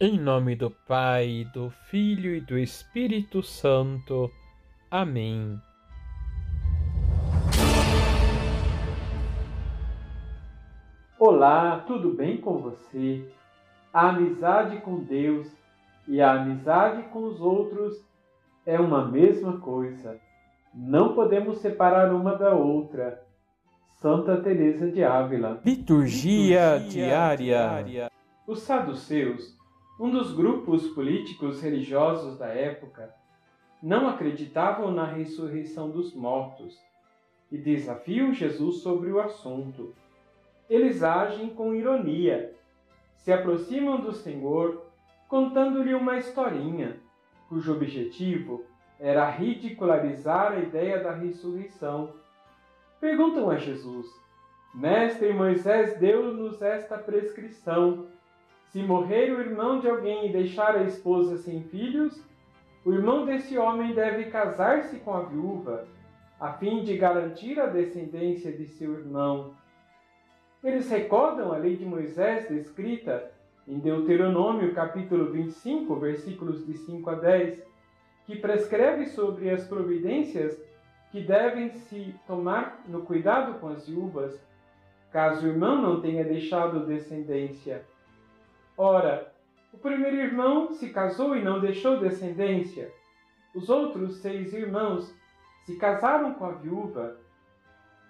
Em nome do Pai, do Filho e do Espírito Santo. Amém. Olá, tudo bem com você? A amizade com Deus e a amizade com os outros é uma mesma coisa. Não podemos separar uma da outra. Santa Teresa de Ávila. Liturgia, Liturgia diária. diária. Os saduceus um dos grupos políticos religiosos da época, não acreditavam na ressurreição dos mortos e desafiam Jesus sobre o assunto. Eles agem com ironia, se aproximam do Senhor contando-lhe uma historinha, cujo objetivo era ridicularizar a ideia da ressurreição. Perguntam a Jesus: Mestre, Moisés deu-nos esta prescrição se morrer o irmão de alguém e deixar a esposa sem filhos, o irmão desse homem deve casar-se com a viúva, a fim de garantir a descendência de seu irmão. Eles recordam a lei de Moisés descrita em Deuteronômio capítulo 25, versículos de 5 a 10, que prescreve sobre as providências que devem se tomar no cuidado com as viúvas, caso o irmão não tenha deixado descendência. Ora, o primeiro irmão se casou e não deixou descendência. Os outros seis irmãos se casaram com a viúva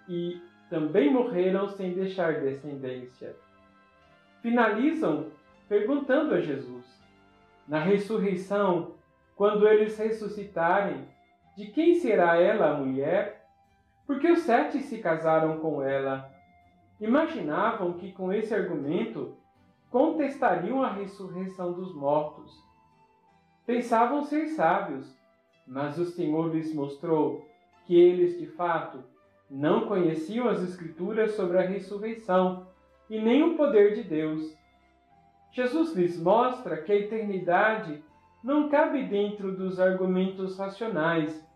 e também morreram sem deixar descendência. Finalizam perguntando a Jesus: Na ressurreição, quando eles ressuscitarem, de quem será ela a mulher? Porque os sete se casaram com ela. Imaginavam que com esse argumento contestariam a ressurreição dos mortos. Pensavam ser sábios, mas o Senhor lhes mostrou que eles, de fato, não conheciam as Escrituras sobre a ressurreição e nem o poder de Deus. Jesus lhes mostra que a eternidade não cabe dentro dos argumentos racionais.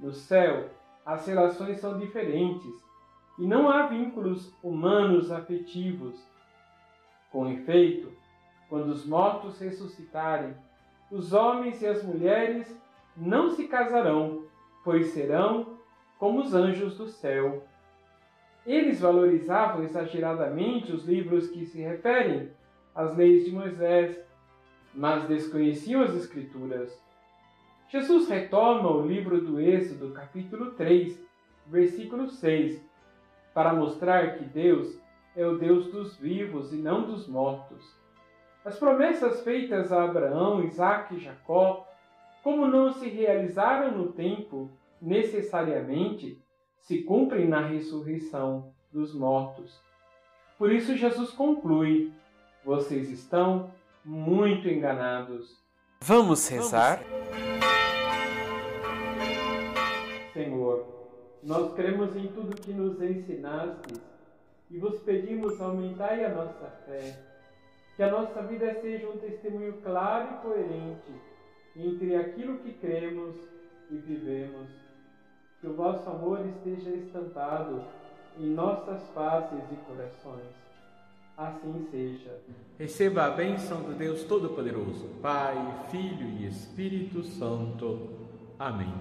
No céu, as relações são diferentes e não há vínculos humanos afetivos com efeito, quando os mortos ressuscitarem, os homens e as mulheres não se casarão, pois serão como os anjos do céu. Eles valorizavam exageradamente os livros que se referem às leis de Moisés, mas desconheciam as Escrituras. Jesus retoma o livro do Êxodo, capítulo 3, versículo 6, para mostrar que Deus é o Deus dos vivos e não dos mortos. As promessas feitas a Abraão, Isaque e Jacó, como não se realizaram no tempo necessariamente, se cumprem na ressurreição dos mortos. Por isso Jesus conclui: vocês estão muito enganados. Vamos rezar? Senhor, nós cremos em tudo que nos ensinastes e vos pedimos aumentai a nossa fé, que a nossa vida seja um testemunho claro e coerente entre aquilo que cremos e vivemos. Que o vosso amor esteja estampado em nossas faces e corações. Assim seja. Receba a bênção do Deus Todo-Poderoso, Pai, Filho e Espírito Santo. Amém.